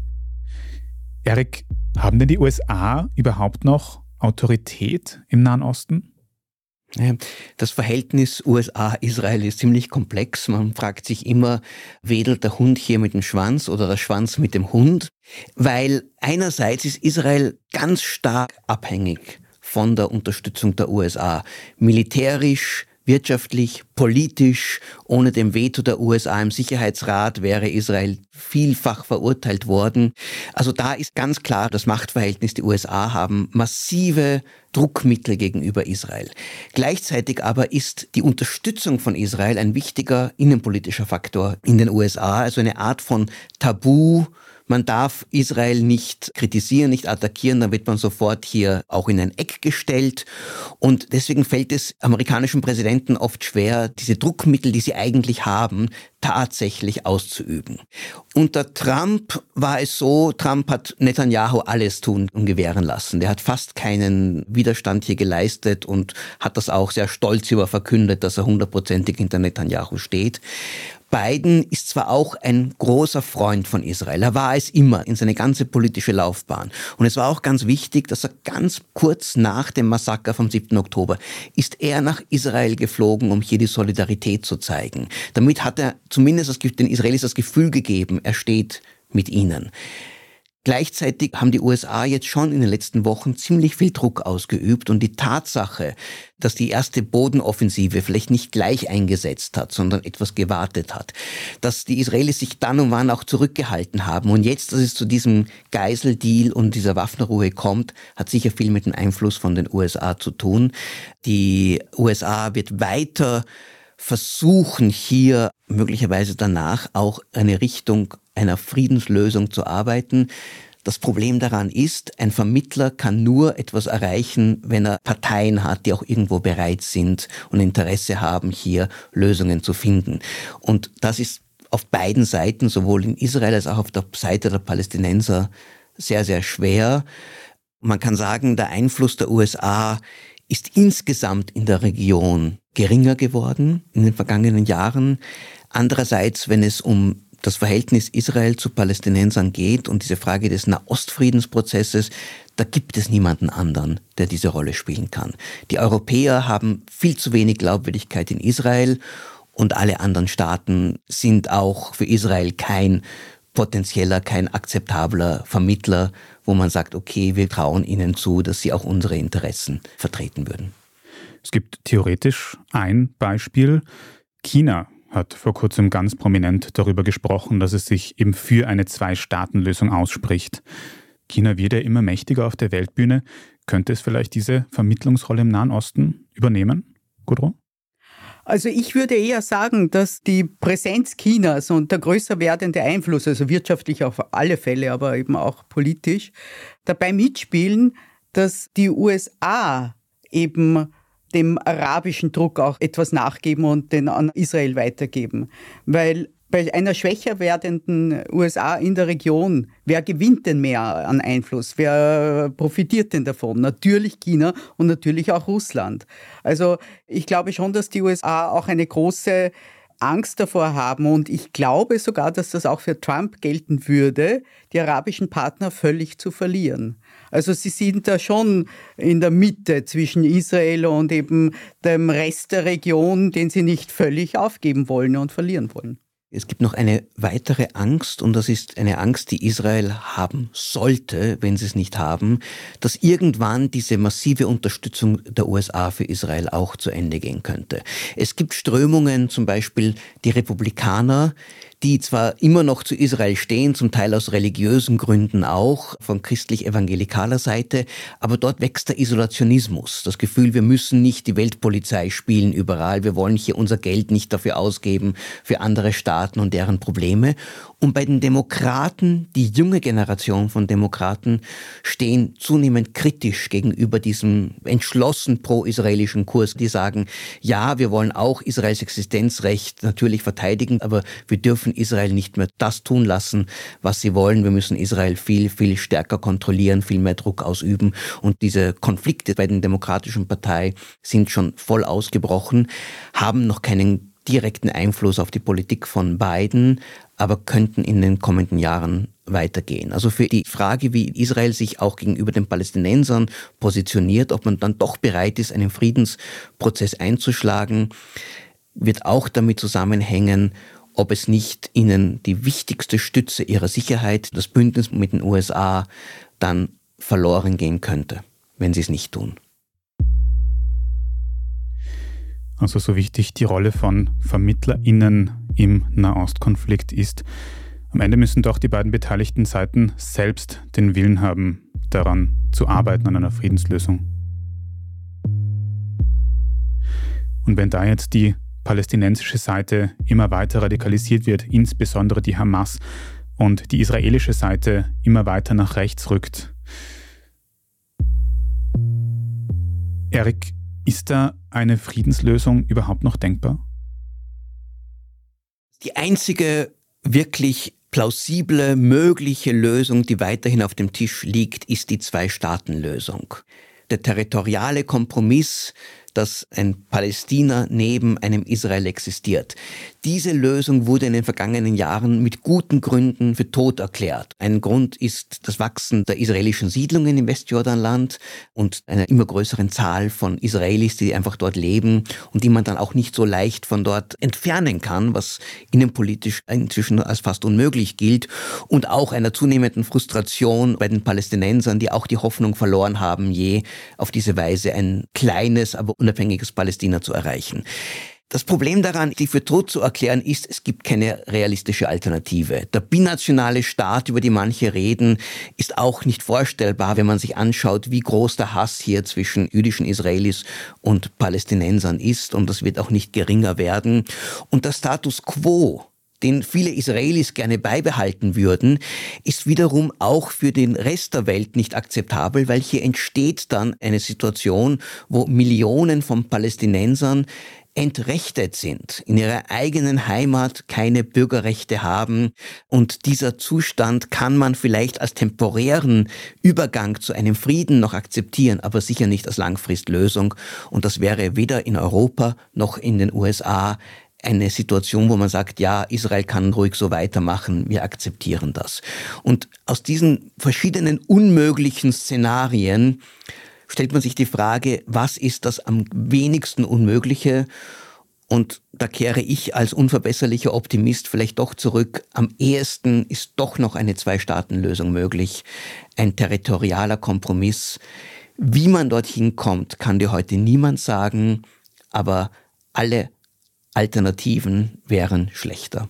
Erik, haben denn die USA überhaupt noch Autorität im Nahen Osten? Das Verhältnis USA-Israel ist ziemlich komplex. Man fragt sich immer, wedelt der Hund hier mit dem Schwanz oder der Schwanz mit dem Hund? Weil einerseits ist Israel ganz stark abhängig von der Unterstützung der USA. Militärisch, wirtschaftlich, politisch. Ohne dem Veto der USA im Sicherheitsrat wäre Israel vielfach verurteilt worden. Also da ist ganz klar das Machtverhältnis. Die USA haben massive Druckmittel gegenüber Israel. Gleichzeitig aber ist die Unterstützung von Israel ein wichtiger innenpolitischer Faktor in den USA, also eine Art von Tabu, man darf Israel nicht kritisieren, nicht attackieren, dann wird man sofort hier auch in ein Eck gestellt. Und deswegen fällt es amerikanischen Präsidenten oft schwer, diese Druckmittel, die sie eigentlich haben, tatsächlich auszuüben. Unter Trump war es so, Trump hat Netanyahu alles tun und gewähren lassen. Der hat fast keinen Widerstand hier geleistet und hat das auch sehr stolz über verkündet, dass er hundertprozentig hinter Netanyahu steht. Biden ist zwar auch ein großer Freund von Israel, er war es immer in seine ganze politische Laufbahn. Und es war auch ganz wichtig, dass er ganz kurz nach dem Massaker vom 7. Oktober ist er nach Israel geflogen, um hier die Solidarität zu zeigen. Damit hat er zumindest den Israelis das Gefühl gegeben, er steht mit ihnen. Gleichzeitig haben die USA jetzt schon in den letzten Wochen ziemlich viel Druck ausgeübt und die Tatsache, dass die erste Bodenoffensive vielleicht nicht gleich eingesetzt hat, sondern etwas gewartet hat, dass die Israelis sich dann und wann auch zurückgehalten haben und jetzt, dass es zu diesem Geiseldeal und dieser Waffenruhe kommt, hat sicher viel mit dem Einfluss von den USA zu tun. Die USA wird weiter versuchen hier möglicherweise danach auch eine Richtung einer Friedenslösung zu arbeiten. Das Problem daran ist, ein Vermittler kann nur etwas erreichen, wenn er Parteien hat, die auch irgendwo bereit sind und Interesse haben, hier Lösungen zu finden. Und das ist auf beiden Seiten, sowohl in Israel als auch auf der Seite der Palästinenser, sehr, sehr schwer. Man kann sagen, der Einfluss der USA ist insgesamt in der Region geringer geworden in den vergangenen Jahren. Andererseits, wenn es um das Verhältnis Israel zu Palästinensern geht und diese Frage des Nahostfriedensprozesses, da gibt es niemanden anderen, der diese Rolle spielen kann. Die Europäer haben viel zu wenig Glaubwürdigkeit in Israel und alle anderen Staaten sind auch für Israel kein potenzieller, kein akzeptabler Vermittler, wo man sagt, okay, wir trauen ihnen zu, dass sie auch unsere Interessen vertreten würden. Es gibt theoretisch ein Beispiel. China hat vor kurzem ganz prominent darüber gesprochen, dass es sich eben für eine Zwei-Staaten-Lösung ausspricht. China wird ja immer mächtiger auf der Weltbühne. Könnte es vielleicht diese Vermittlungsrolle im Nahen Osten übernehmen, Gudrun? Also ich würde eher sagen, dass die Präsenz Chinas und der größer werdende Einfluss, also wirtschaftlich auf alle Fälle, aber eben auch politisch, dabei mitspielen, dass die USA eben dem arabischen Druck auch etwas nachgeben und den an Israel weitergeben. Weil bei einer schwächer werdenden USA in der Region, wer gewinnt denn mehr an Einfluss? Wer profitiert denn davon? Natürlich China und natürlich auch Russland. Also ich glaube schon, dass die USA auch eine große Angst davor haben und ich glaube sogar, dass das auch für Trump gelten würde, die arabischen Partner völlig zu verlieren. Also sie sind da schon in der Mitte zwischen Israel und eben dem Rest der Region, den sie nicht völlig aufgeben wollen und verlieren wollen. Es gibt noch eine weitere Angst, und das ist eine Angst, die Israel haben sollte, wenn sie es nicht haben, dass irgendwann diese massive Unterstützung der USA für Israel auch zu Ende gehen könnte. Es gibt Strömungen, zum Beispiel die Republikaner, die zwar immer noch zu Israel stehen, zum Teil aus religiösen Gründen auch, von christlich-evangelikaler Seite, aber dort wächst der Isolationismus, das Gefühl, wir müssen nicht die Weltpolizei spielen überall, wir wollen hier unser Geld nicht dafür ausgeben, für andere Staaten und deren Probleme. Und bei den Demokraten, die junge Generation von Demokraten, stehen zunehmend kritisch gegenüber diesem entschlossen pro-israelischen Kurs. Die sagen, ja, wir wollen auch Israels Existenzrecht natürlich verteidigen, aber wir dürfen Israel nicht mehr das tun lassen, was sie wollen. Wir müssen Israel viel, viel stärker kontrollieren, viel mehr Druck ausüben. Und diese Konflikte bei den demokratischen Partei sind schon voll ausgebrochen, haben noch keinen direkten Einfluss auf die Politik von Biden, aber könnten in den kommenden Jahren weitergehen. Also für die Frage, wie Israel sich auch gegenüber den Palästinensern positioniert, ob man dann doch bereit ist, einen Friedensprozess einzuschlagen, wird auch damit zusammenhängen, ob es nicht ihnen die wichtigste Stütze ihrer Sicherheit, das Bündnis mit den USA, dann verloren gehen könnte, wenn sie es nicht tun. Also so wichtig die Rolle von VermittlerInnen im Nahostkonflikt ist. Am Ende müssen doch die beiden beteiligten Seiten selbst den Willen haben, daran zu arbeiten, an einer Friedenslösung. Und wenn da jetzt die palästinensische Seite immer weiter radikalisiert wird, insbesondere die Hamas, und die israelische Seite immer weiter nach rechts rückt, Erik, ist da eine Friedenslösung überhaupt noch denkbar? Die einzige wirklich plausible, mögliche Lösung, die weiterhin auf dem Tisch liegt, ist die Zwei-Staaten-Lösung. Der territoriale Kompromiss, dass ein Palästina neben einem Israel existiert. Diese Lösung wurde in den vergangenen Jahren mit guten Gründen für tot erklärt. Ein Grund ist das Wachsen der israelischen Siedlungen im Westjordanland und einer immer größeren Zahl von Israelis, die einfach dort leben und die man dann auch nicht so leicht von dort entfernen kann, was innenpolitisch inzwischen als fast unmöglich gilt und auch einer zunehmenden Frustration bei den Palästinensern, die auch die Hoffnung verloren haben, je auf diese Weise ein kleines, aber unabhängiges Palästina zu erreichen. Das Problem daran, die für tot zu erklären, ist, es gibt keine realistische Alternative. Der binationale Staat, über den manche reden, ist auch nicht vorstellbar, wenn man sich anschaut, wie groß der Hass hier zwischen jüdischen Israelis und Palästinensern ist. Und das wird auch nicht geringer werden. Und der Status quo, den viele Israelis gerne beibehalten würden, ist wiederum auch für den Rest der Welt nicht akzeptabel, weil hier entsteht dann eine Situation, wo Millionen von Palästinensern entrechtet sind, in ihrer eigenen Heimat keine Bürgerrechte haben. Und dieser Zustand kann man vielleicht als temporären Übergang zu einem Frieden noch akzeptieren, aber sicher nicht als Langfristlösung. Und das wäre weder in Europa noch in den USA eine Situation, wo man sagt, ja, Israel kann ruhig so weitermachen, wir akzeptieren das. Und aus diesen verschiedenen unmöglichen Szenarien stellt man sich die Frage, was ist das am wenigsten Unmögliche? Und da kehre ich als unverbesserlicher Optimist vielleicht doch zurück. Am ehesten ist doch noch eine Zwei-Staaten-Lösung möglich, ein territorialer Kompromiss. Wie man dorthin kommt, kann dir heute niemand sagen, aber alle Alternativen wären schlechter.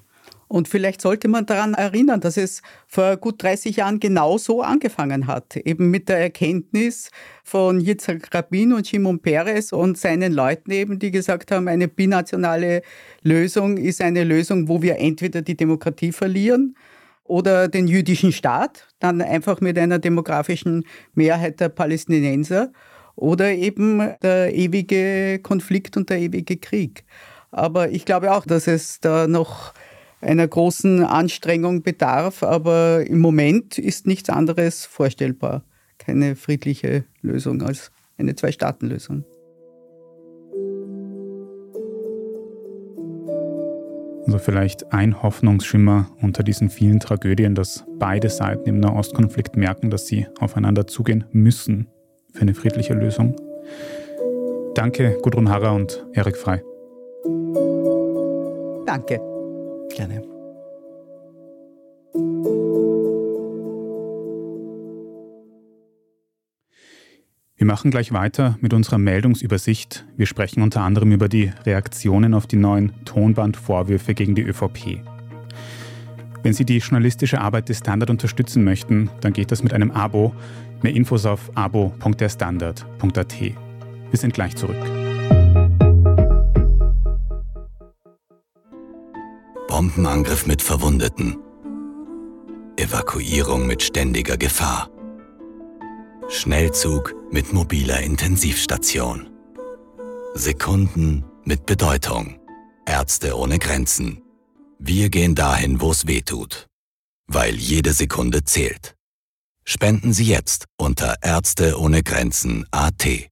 Und vielleicht sollte man daran erinnern, dass es vor gut 30 Jahren genau so angefangen hat. Eben mit der Erkenntnis von Yitzhak Rabin und Shimon Peres und seinen Leuten eben, die gesagt haben, eine binationale Lösung ist eine Lösung, wo wir entweder die Demokratie verlieren oder den jüdischen Staat, dann einfach mit einer demografischen Mehrheit der Palästinenser oder eben der ewige Konflikt und der ewige Krieg. Aber ich glaube auch, dass es da noch einer großen Anstrengung bedarf, aber im Moment ist nichts anderes vorstellbar. Keine friedliche Lösung als eine Zwei-Staaten-Lösung. Also vielleicht ein Hoffnungsschimmer unter diesen vielen Tragödien, dass beide Seiten im Nahostkonflikt merken, dass sie aufeinander zugehen müssen für eine friedliche Lösung. Danke, Gudrun Harrer und Erik Frei. Danke. Gerne. Wir machen gleich weiter mit unserer Meldungsübersicht. Wir sprechen unter anderem über die Reaktionen auf die neuen Tonbandvorwürfe gegen die ÖVP. Wenn Sie die journalistische Arbeit des Standard unterstützen möchten, dann geht das mit einem Abo. Mehr Infos auf abo.derstandard.at. Wir sind gleich zurück. Bombenangriff mit Verwundeten. Evakuierung mit ständiger Gefahr. Schnellzug mit mobiler Intensivstation. Sekunden mit Bedeutung. Ärzte ohne Grenzen. Wir gehen dahin, wo es weh tut. Weil jede Sekunde zählt. Spenden Sie jetzt unter Ärzte ohne Grenzen AT.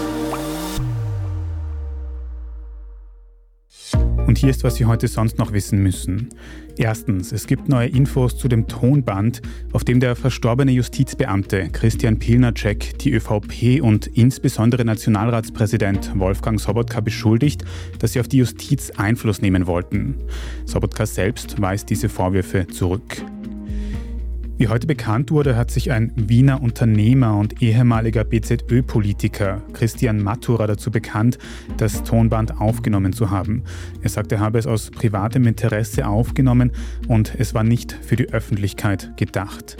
Und hier ist, was Sie heute sonst noch wissen müssen. Erstens, es gibt neue Infos zu dem Tonband, auf dem der verstorbene Justizbeamte Christian Pilnacek die ÖVP und insbesondere Nationalratspräsident Wolfgang Sobotka beschuldigt, dass sie auf die Justiz Einfluss nehmen wollten. Sobotka selbst weist diese Vorwürfe zurück. Wie heute bekannt wurde, hat sich ein Wiener Unternehmer und ehemaliger BZÖ-Politiker Christian Matura dazu bekannt, das Tonband aufgenommen zu haben. Er sagt, er habe es aus privatem Interesse aufgenommen und es war nicht für die Öffentlichkeit gedacht.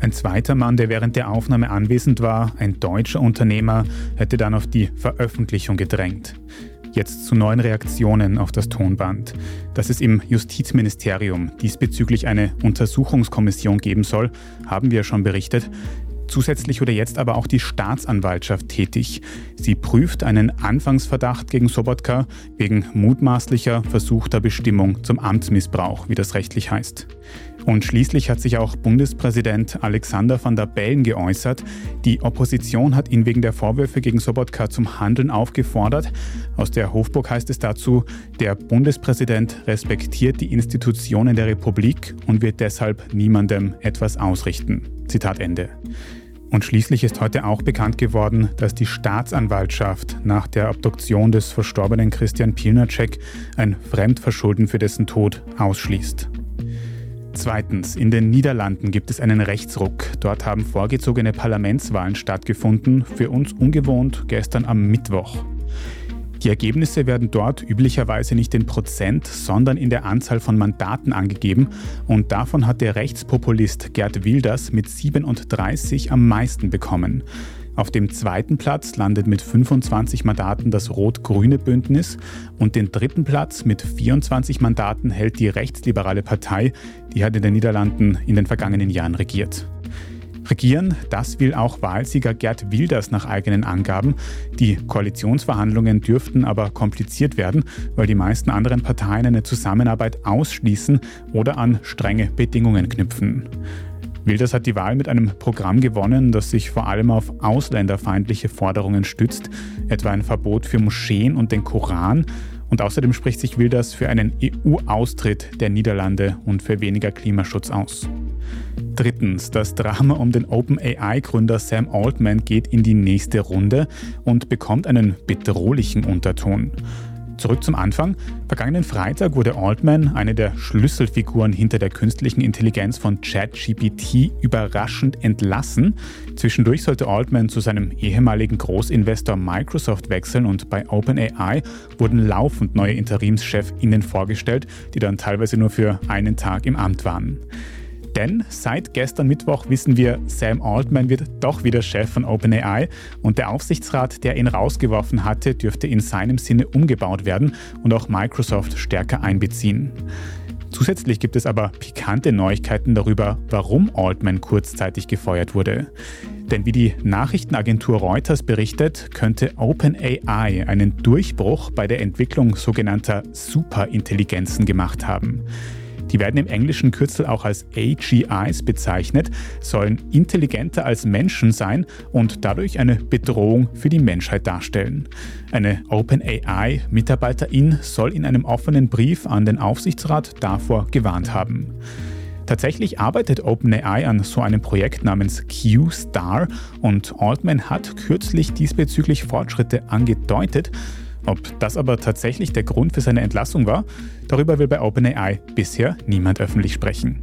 Ein zweiter Mann, der während der Aufnahme anwesend war, ein deutscher Unternehmer, hätte dann auf die Veröffentlichung gedrängt. Jetzt zu neuen Reaktionen auf das Tonband. Dass es im Justizministerium diesbezüglich eine Untersuchungskommission geben soll, haben wir schon berichtet. Zusätzlich wurde jetzt aber auch die Staatsanwaltschaft tätig. Sie prüft einen Anfangsverdacht gegen Sobotka wegen mutmaßlicher versuchter Bestimmung zum Amtsmissbrauch, wie das rechtlich heißt. Und schließlich hat sich auch Bundespräsident Alexander van der Bellen geäußert. Die Opposition hat ihn wegen der Vorwürfe gegen Sobotka zum Handeln aufgefordert. Aus der Hofburg heißt es dazu, der Bundespräsident respektiert die Institutionen der Republik und wird deshalb niemandem etwas ausrichten. Zitat Ende. Und schließlich ist heute auch bekannt geworden, dass die Staatsanwaltschaft nach der Obduktion des verstorbenen Christian Pilnacek ein Fremdverschulden für dessen Tod ausschließt. Zweitens, in den Niederlanden gibt es einen Rechtsruck. Dort haben vorgezogene Parlamentswahlen stattgefunden, für uns ungewohnt gestern am Mittwoch. Die Ergebnisse werden dort üblicherweise nicht in Prozent, sondern in der Anzahl von Mandaten angegeben und davon hat der Rechtspopulist Gerd Wilders mit 37 am meisten bekommen. Auf dem zweiten Platz landet mit 25 Mandaten das rot-grüne Bündnis und den dritten Platz mit 24 Mandaten hält die rechtsliberale Partei, die hat in den Niederlanden in den vergangenen Jahren regiert. Regieren, das will auch Wahlsieger Gerd Wilders nach eigenen Angaben. Die Koalitionsverhandlungen dürften aber kompliziert werden, weil die meisten anderen Parteien eine Zusammenarbeit ausschließen oder an strenge Bedingungen knüpfen. Wilders hat die Wahl mit einem Programm gewonnen, das sich vor allem auf ausländerfeindliche Forderungen stützt, etwa ein Verbot für Moscheen und den Koran. Und außerdem spricht sich Wilders für einen EU-Austritt der Niederlande und für weniger Klimaschutz aus. Drittens, das Drama um den OpenAI-Gründer Sam Altman geht in die nächste Runde und bekommt einen bedrohlichen Unterton. Zurück zum Anfang. Vergangenen Freitag wurde Altman, eine der Schlüsselfiguren hinter der künstlichen Intelligenz von ChatGPT, überraschend entlassen. Zwischendurch sollte Altman zu seinem ehemaligen Großinvestor Microsoft wechseln und bei OpenAI wurden laufend neue Interimschefinnen vorgestellt, die dann teilweise nur für einen Tag im Amt waren. Denn seit gestern Mittwoch wissen wir, Sam Altman wird doch wieder Chef von OpenAI und der Aufsichtsrat, der ihn rausgeworfen hatte, dürfte in seinem Sinne umgebaut werden und auch Microsoft stärker einbeziehen. Zusätzlich gibt es aber pikante Neuigkeiten darüber, warum Altman kurzzeitig gefeuert wurde. Denn wie die Nachrichtenagentur Reuters berichtet, könnte OpenAI einen Durchbruch bei der Entwicklung sogenannter Superintelligenzen gemacht haben. Die werden im englischen Kürzel auch als AGIs bezeichnet, sollen intelligenter als Menschen sein und dadurch eine Bedrohung für die Menschheit darstellen. Eine OpenAI-Mitarbeiterin soll in einem offenen Brief an den Aufsichtsrat davor gewarnt haben. Tatsächlich arbeitet OpenAI an so einem Projekt namens Q-Star und Altman hat kürzlich diesbezüglich Fortschritte angedeutet. Ob das aber tatsächlich der Grund für seine Entlassung war, darüber will bei OpenAI bisher niemand öffentlich sprechen.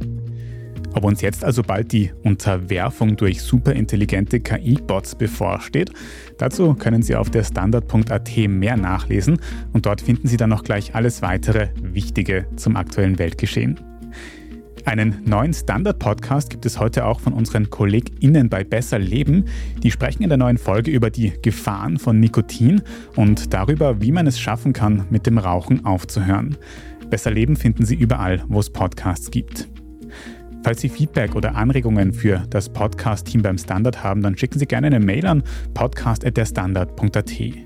Ob uns jetzt also bald die Unterwerfung durch superintelligente KI-Bots bevorsteht, dazu können Sie auf der Standard.at mehr nachlesen und dort finden Sie dann noch gleich alles weitere Wichtige zum aktuellen Weltgeschehen. Einen neuen Standard-Podcast gibt es heute auch von unseren KollegInnen bei Besser Leben. Die sprechen in der neuen Folge über die Gefahren von Nikotin und darüber, wie man es schaffen kann, mit dem Rauchen aufzuhören. Besser Leben finden Sie überall, wo es Podcasts gibt. Falls Sie Feedback oder Anregungen für das Podcast-Team beim Standard haben, dann schicken Sie gerne eine Mail an podcast.derstandard.at.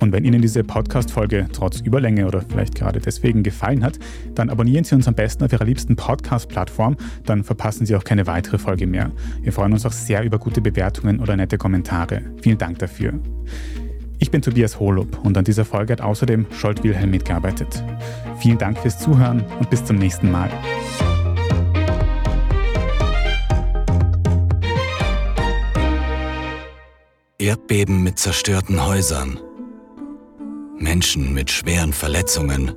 Und wenn Ihnen diese Podcast-Folge trotz Überlänge oder vielleicht gerade deswegen gefallen hat, dann abonnieren Sie uns am besten auf Ihrer liebsten Podcast-Plattform, dann verpassen Sie auch keine weitere Folge mehr. Wir freuen uns auch sehr über gute Bewertungen oder nette Kommentare. Vielen Dank dafür. Ich bin Tobias Holub und an dieser Folge hat außerdem Scholt Wilhelm mitgearbeitet. Vielen Dank fürs Zuhören und bis zum nächsten Mal. Erdbeben mit zerstörten Häusern Menschen mit schweren Verletzungen,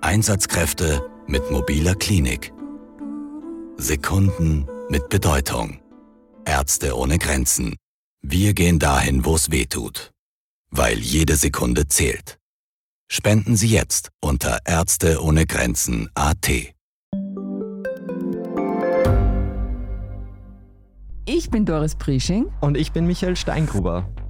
Einsatzkräfte mit mobiler Klinik, Sekunden mit Bedeutung. Ärzte ohne Grenzen. Wir gehen dahin, wo es weh tut. Weil jede Sekunde zählt. Spenden Sie jetzt unter Ärzte ohne Grenzen AT. Ich bin Doris Prisching. Und ich bin Michael Steingruber.